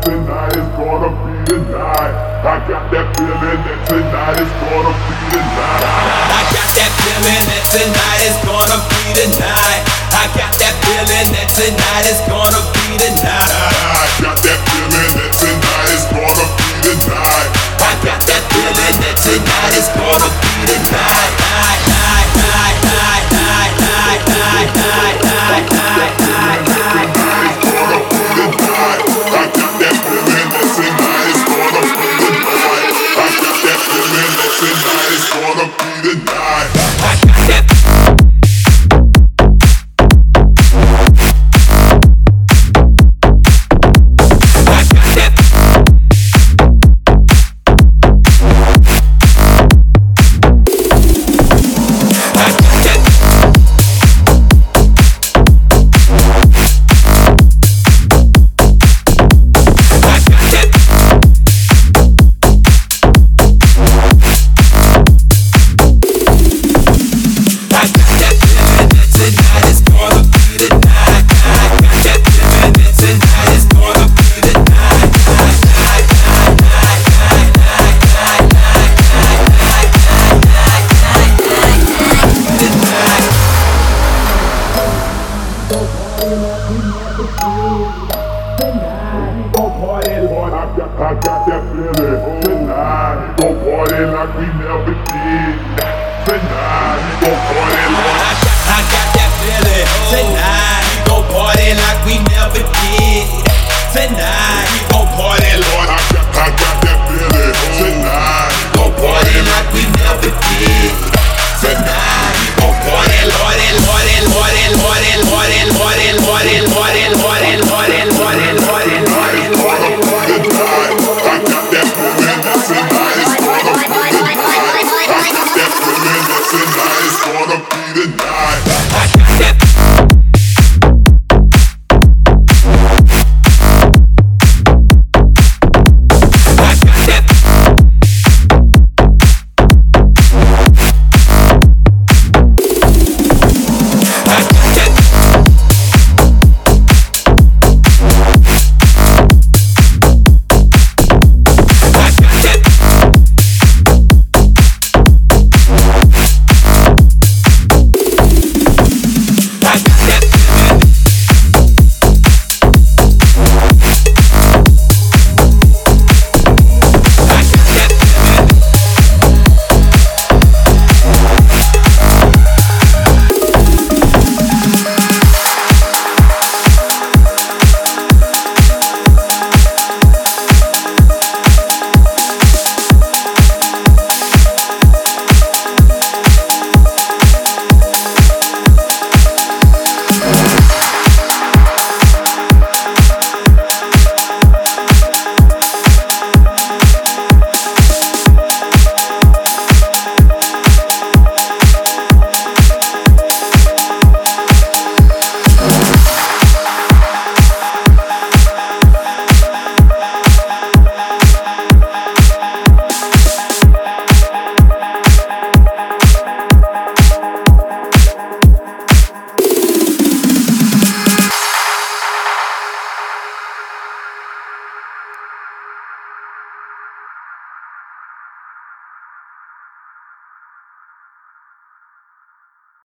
tonight is gonna be the night. I got that feeling that tonight is gonna be the night. I got that feeling that tonight is gonna be the night. I got that feeling that tonight is gonna be the night. I got that feeling that tonight is like we never did. Tonight, go party, Lord. I got, I got that feeling tonight. We gon' party like we never did. Tonight.